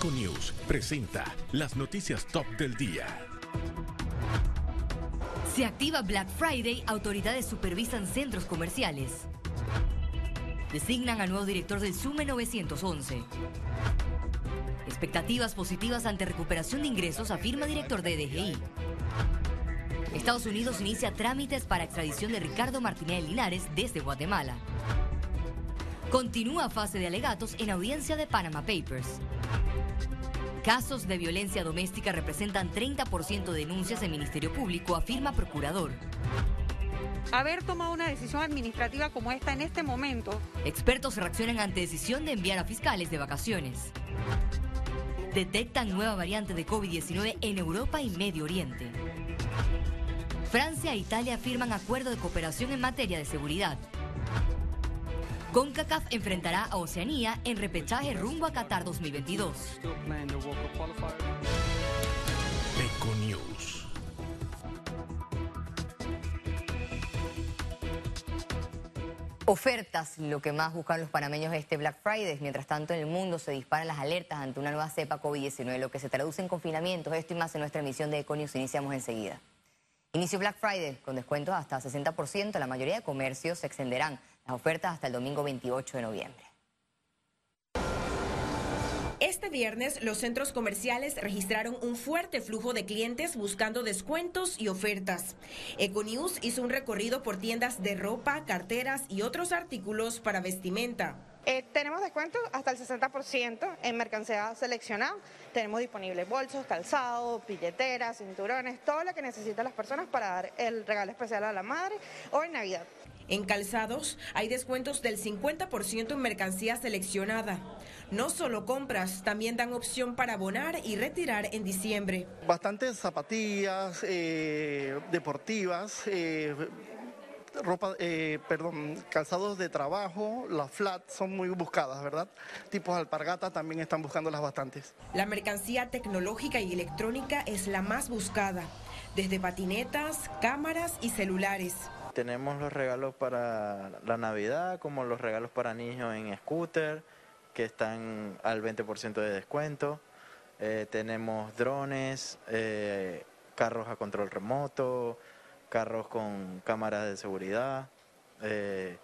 Econews presenta las noticias top del día. Se activa Black Friday, autoridades supervisan centros comerciales. Designan a nuevo director del SUME 911. Expectativas positivas ante recuperación de ingresos, afirma director de DGI. Estados Unidos inicia trámites para extradición de Ricardo Martínez Linares desde Guatemala. Continúa fase de alegatos en audiencia de Panama Papers. Casos de violencia doméstica representan 30% de denuncias en Ministerio Público, afirma procurador. Haber tomado una decisión administrativa como esta en este momento. Expertos reaccionan ante decisión de enviar a fiscales de vacaciones. Detectan nueva variante de COVID-19 en Europa y Medio Oriente. Francia e Italia firman acuerdo de cooperación en materia de seguridad. CONCACAF enfrentará a Oceanía en repechaje rumbo a Qatar 2022. Econews. Ofertas, lo que más buscan los panameños este Black Friday. Mientras tanto, en el mundo se disparan las alertas ante una nueva cepa COVID-19, lo que se traduce en confinamientos. Esto y más en nuestra emisión de Econews. Iniciamos enseguida. Inicio Black Friday con descuentos hasta 60%. La mayoría de comercios se extenderán las ofertas hasta el domingo 28 de noviembre. Este viernes los centros comerciales registraron un fuerte flujo de clientes buscando descuentos y ofertas. Econews hizo un recorrido por tiendas de ropa, carteras y otros artículos para vestimenta. Eh, tenemos descuentos hasta el 60% en mercancía seleccionada. Tenemos disponibles bolsos, calzado, billeteras, cinturones, todo lo que necesitan las personas para dar el regalo especial a la madre o en Navidad. En calzados hay descuentos del 50% en mercancía seleccionada. No solo compras, también dan opción para abonar y retirar en diciembre. Bastantes zapatillas eh, deportivas, eh, ropa, eh, perdón, calzados de trabajo, las flat son muy buscadas, ¿verdad? Tipos alpargata también están buscándolas bastantes. La mercancía tecnológica y electrónica es la más buscada, desde patinetas, cámaras y celulares. Tenemos los regalos para la Navidad, como los regalos para niños en scooter, que están al 20% de descuento. Eh, tenemos drones, eh, carros a control remoto, carros con cámaras de seguridad, eh,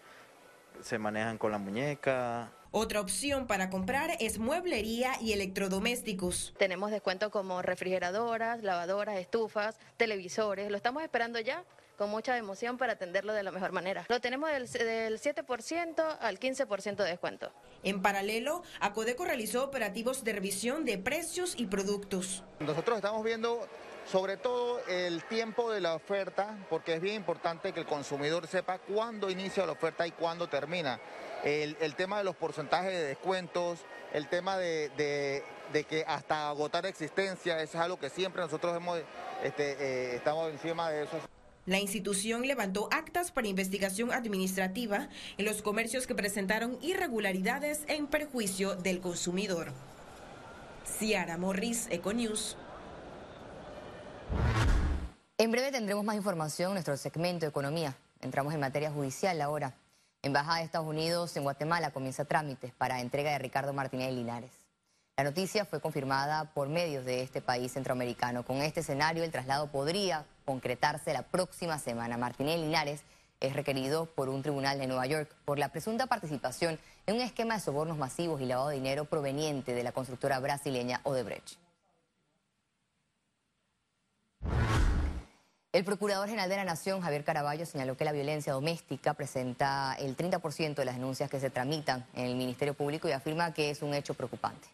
se manejan con la muñeca, otra opción para comprar es mueblería y electrodomésticos. Tenemos descuento como refrigeradoras, lavadoras, estufas, televisores. Lo estamos esperando ya con mucha emoción para atenderlo de la mejor manera. Lo tenemos del, 7% al 15% de descuento. En paralelo, Acodeco realizó operativos de revisión de precios y productos. Nosotros estamos viendo sobre todo el tiempo de la oferta, porque es bien importante que el consumidor sepa cuándo inicia la oferta y cuándo termina. El, tema de los porcentajes de descuentos, el tema de, que hasta agotar existencia, eso es algo que siempre nosotros hemos, este, eh, estamos encima de eso. La institución levantó actas para investigación administrativa en los comercios que presentaron irregularidades en perjuicio del consumidor. Ciara Morris, Econews. En breve tendremos más información en nuestro segmento de economía. Entramos en materia judicial ahora. Embajada de Estados Unidos en Guatemala comienza trámites para entrega de Ricardo Martínez Linares. La noticia fue confirmada por medios de este país centroamericano. Con este escenario, el traslado podría concretarse la próxima semana. Martínez Linares es requerido por un tribunal de Nueva York por la presunta participación en un esquema de sobornos masivos y lavado de dinero proveniente de la constructora brasileña Odebrecht. El Procurador General de la Nación, Javier Caraballo, señaló que la violencia doméstica presenta el 30% de las denuncias que se tramitan en el Ministerio Público y afirma que es un hecho preocupante.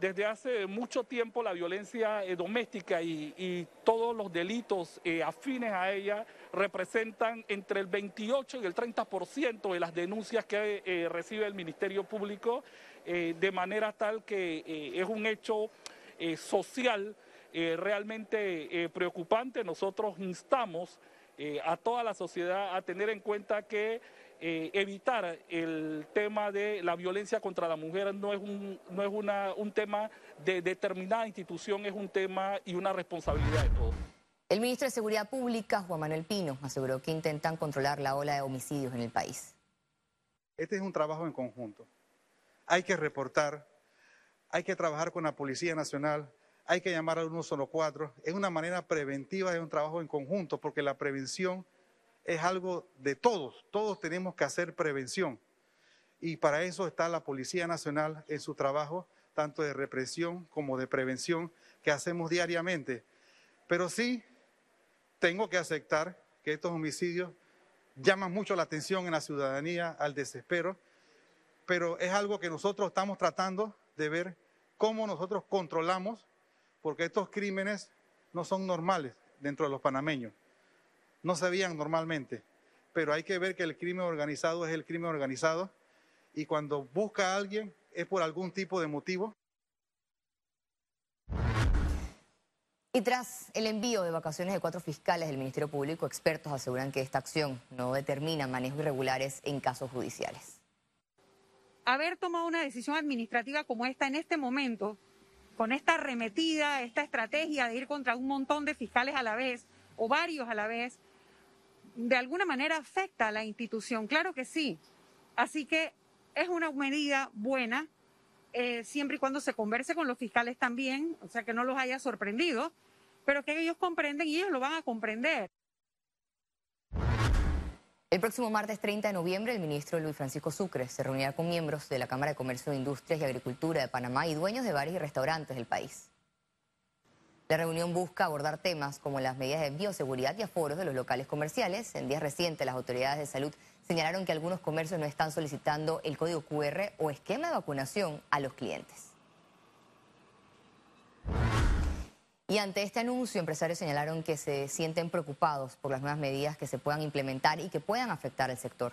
Desde hace mucho tiempo la violencia eh, doméstica y, todos los delitos eh, afines a ella representan entre el 28 y el 30% de las denuncias que eh, recibe el Ministerio Público, de manera tal que es un hecho social realmente preocupante. Nosotros instamos a toda la sociedad a tener en cuenta que eh, evitar el tema de la violencia contra la mujer no es, un, no es una, un tema de determinada institución, es un tema y una responsabilidad de todos. El ministro de Seguridad Pública, Juan Manuel Pino, aseguró que intentan controlar la ola de homicidios en el país. Este es un trabajo en conjunto. Hay que reportar hay que trabajar con la Policía Nacional, hay que llamar al 114. Es una manera preventiva, es un trabajo en conjunto, porque la prevención es algo de todos, todos tenemos que hacer prevención. Y para eso está la Policía Nacional en su trabajo, tanto de represión como de prevención, que hacemos diariamente. Pero sí, tengo que aceptar que estos homicidios llaman mucho la atención en la ciudadanía, al desespero, pero es algo que nosotros estamos tratando de ver cómo nosotros controlamos, porque estos crímenes no son normales dentro de los panameños, no se veían normalmente, pero hay que ver que el crimen organizado es el crimen organizado y cuando busca a alguien es por algún tipo de motivo. Y tras el envío de vacaciones de cuatro fiscales del Ministerio Público, expertos aseguran que esta acción no determina manejos irregulares en casos judiciales haber tomado una decisión administrativa como esta en este momento, con esta arremetida, esta estrategia de ir contra un montón de fiscales a la vez o varios a la vez, de alguna manera afecta a la institución. Claro que sí. Así que es una medida buena, eh, siempre y cuando se converse con los fiscales también, o sea, que no los haya sorprendido, pero que ellos comprenden y ellos lo van a comprender. El próximo martes 30 de noviembre, el ministro Luis Francisco Sucre se reunirá con miembros de la Cámara de Comercio, Industrias y Agricultura de Panamá y dueños de bares y restaurantes del país. La reunión busca abordar temas como las medidas de bioseguridad y aforos de los locales comerciales. En días recientes, las autoridades de salud señalaron que algunos comercios no están solicitando el código QR o esquema de vacunación a los clientes. Y ante este anuncio, empresarios señalaron que se sienten preocupados por las nuevas medidas que se puedan implementar y que puedan afectar al sector.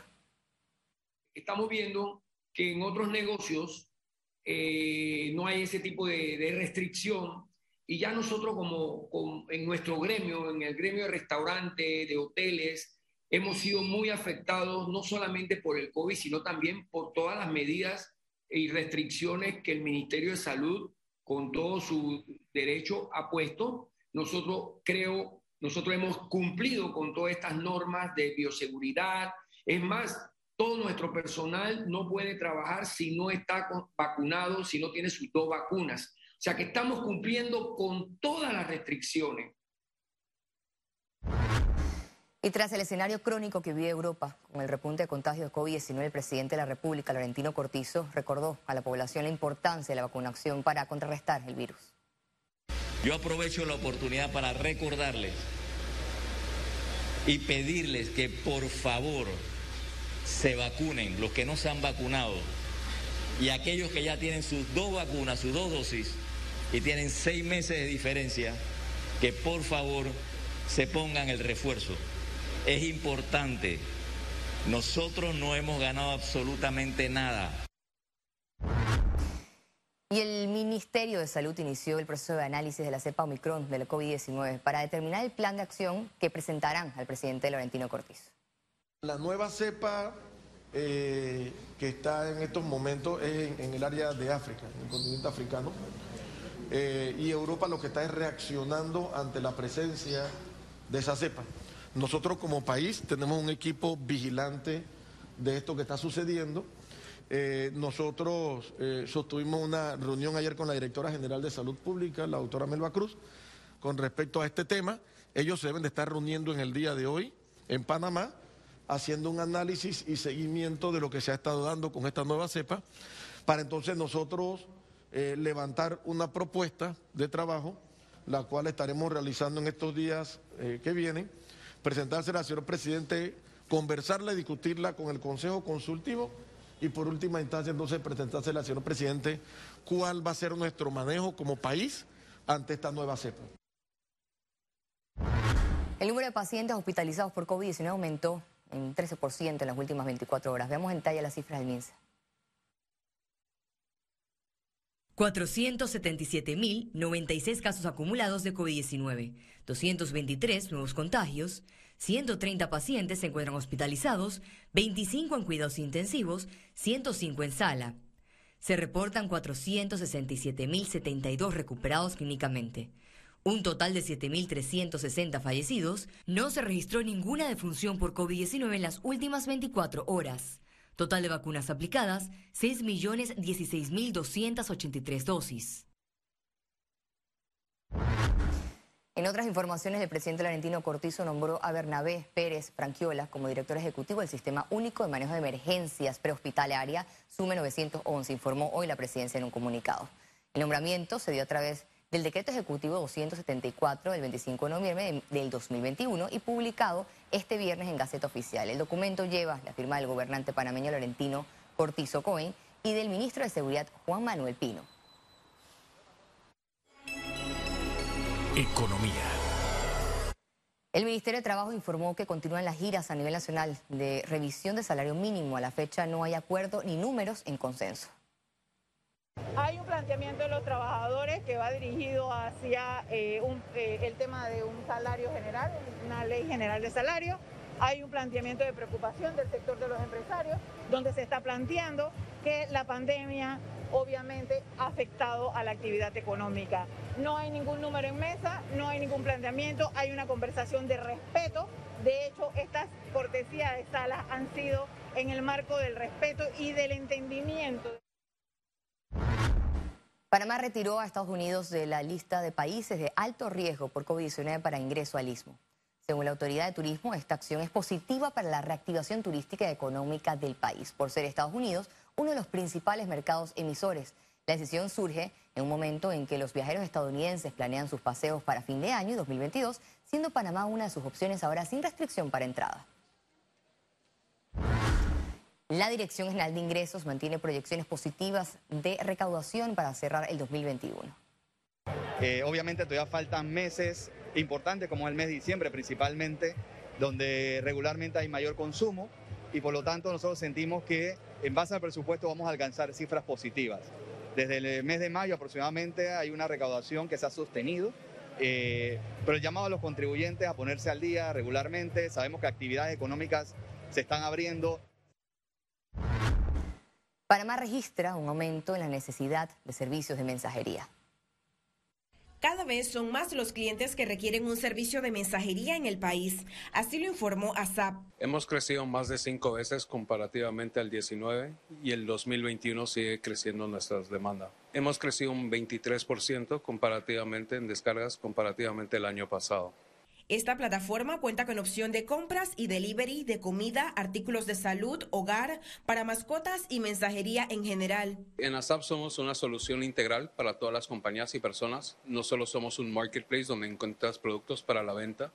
Estamos viendo que en otros negocios eh, no hay ese tipo de, restricción y ya nosotros como, en nuestro gremio, en el gremio de restaurantes, de hoteles, hemos sido muy afectados no solamente por el COVID, sino también por todas las medidas y restricciones que el Ministerio de Salud con todo su derecho a puesto. Nosotros creo, nosotros hemos cumplido con todas estas normas de bioseguridad. Es más, todo nuestro personal no puede trabajar si no está vacunado, si no tiene sus dos vacunas. O sea que estamos cumpliendo con todas las restricciones. Y tras el escenario crónico que vive Europa con el repunte de contagios de COVID-19, el presidente de la República, Laurentino Cortizo, recordó a la población la importancia de la vacunación para contrarrestar el virus. Yo aprovecho la oportunidad para recordarles y pedirles que por favor se vacunen los que no se han vacunado y aquellos que ya tienen sus dos vacunas, sus dos dosis y tienen seis meses de diferencia, que por favor se pongan el refuerzo es importante. Nosotros no hemos ganado absolutamente nada. Y el Ministerio de Salud inició el proceso de análisis de la cepa Omicron del COVID-19 para determinar el plan de acción que presentarán al presidente Laurentino Cortiz. La nueva cepa eh, que está en estos momentos es en, el área de África, en el continente africano. Eh, y Europa lo que está es reaccionando ante la presencia de esa cepa. Nosotros como país tenemos un equipo vigilante de esto que está sucediendo. Eh, nosotros eh, sostuvimos una reunión ayer con la directora general de Salud Pública, la doctora Melba Cruz, con respecto a este tema. Ellos se deben de estar reuniendo en el día de hoy en Panamá, haciendo un análisis y seguimiento de lo que se ha estado dando con esta nueva cepa, para entonces nosotros eh, levantar una propuesta de trabajo, la cual estaremos realizando en estos días que vienen presentársela al señor presidente, conversarla y discutirla con el Consejo Consultivo y por última instancia entonces presentársela al señor presidente cuál va a ser nuestro manejo como país ante esta nueva cepa. El número de pacientes hospitalizados por COVID-19 aumentó en 13% en las últimas 24 horas. Veamos en detalle las cifras del MINSA. 477.096 casos acumulados de COVID-19, 223 nuevos contagios, 130 pacientes se encuentran hospitalizados, 25 en cuidados intensivos, 105 en sala. Se reportan 467.072 recuperados clínicamente. Un total de 7.360 fallecidos. No se registró ninguna defunción por COVID-19 en las últimas 24 horas. Total de vacunas aplicadas, 6.016.283 dosis. En otras informaciones, el presidente Laurentino Cortizo nombró a Bernabé Pérez Franquiola como director ejecutivo del Sistema Único de Manejo de Emergencias Prehospitalaria, SUME 911, informó hoy la presidencia en un comunicado. El nombramiento se dio a través del decreto ejecutivo 274 del 25 de noviembre del 2021 y publicado este viernes en Gaceta Oficial. El documento lleva la firma del gobernante panameño Laurentino Cortizo Cohen y del ministro de Seguridad Juan Manuel Pino. Economía. El Ministerio de Trabajo informó que continúan las giras a nivel nacional de revisión de salario mínimo. A la fecha no hay acuerdo ni números en consenso. Hay un planteamiento de los trabajadores que va dirigido hacia eh, eh, el tema de un salario general, una ley general de salario. Hay un planteamiento de preocupación del sector de los empresarios, donde se está planteando que la pandemia obviamente ha afectado a la actividad económica. No hay ningún número en mesa, no hay ningún planteamiento, hay una conversación de respeto. De hecho, estas cortesías de salas han sido en el marco del respeto y del entendimiento. Panamá retiró a Estados Unidos de la lista de países de alto riesgo por COVID-19 para ingreso al istmo. Según la autoridad de turismo, esta acción es positiva para la reactivación turística y económica del país, por ser Estados Unidos uno de los principales mercados emisores. La decisión surge en un momento en que los viajeros estadounidenses planean sus paseos para fin de año y 2022, siendo Panamá una de sus opciones ahora sin restricción para entrada. La Dirección General de Ingresos mantiene proyecciones positivas de recaudación para cerrar el 2021. Eh, obviamente todavía faltan meses importantes como el mes de diciembre principalmente, donde regularmente hay mayor consumo y por lo tanto nosotros sentimos que en base al presupuesto vamos a alcanzar cifras positivas. Desde el mes de mayo aproximadamente hay una recaudación que se ha sostenido, eh, pero el llamado a los contribuyentes a ponerse al día regularmente, sabemos que actividades económicas se están abriendo. Panamá registra un aumento en la necesidad de servicios de mensajería. Cada vez son más los clientes que requieren un servicio de mensajería en el país. Así lo informó ASAP. Hemos crecido más de cinco veces comparativamente al 19 y el 2021 sigue creciendo nuestra demanda. Hemos crecido un 23% comparativamente en descargas comparativamente el año pasado. Esta plataforma cuenta con opción de compras y delivery de comida, artículos de salud, hogar, para mascotas y mensajería en general. En ASAP somos una solución integral para todas las compañías y personas. No solo somos un marketplace donde encuentras productos para la venta,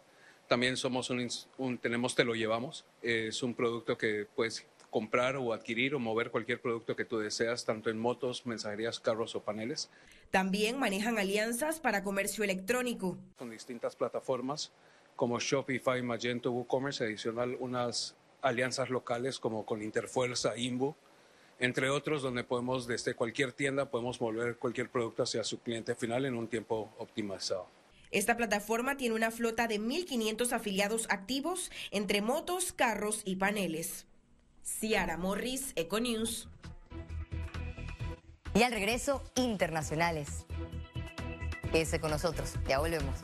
también somos un, tenemos Te lo llevamos. Es un producto que puedes comprar o adquirir o mover cualquier producto que tú deseas, tanto en motos, mensajerías, carros o paneles. También manejan alianzas para comercio electrónico. Con distintas plataformas como Shopify, Magento, WooCommerce, adicional unas alianzas locales como con Interfuerza, Imbu, entre otros, donde podemos desde cualquier tienda podemos mover cualquier producto hacia su cliente final en un tiempo optimizado. Esta plataforma tiene una flota de 1.500 afiliados activos entre motos, carros y paneles. Ciara Morris, Econews. Y al regreso, internacionales. Quédese con nosotros, ya volvemos.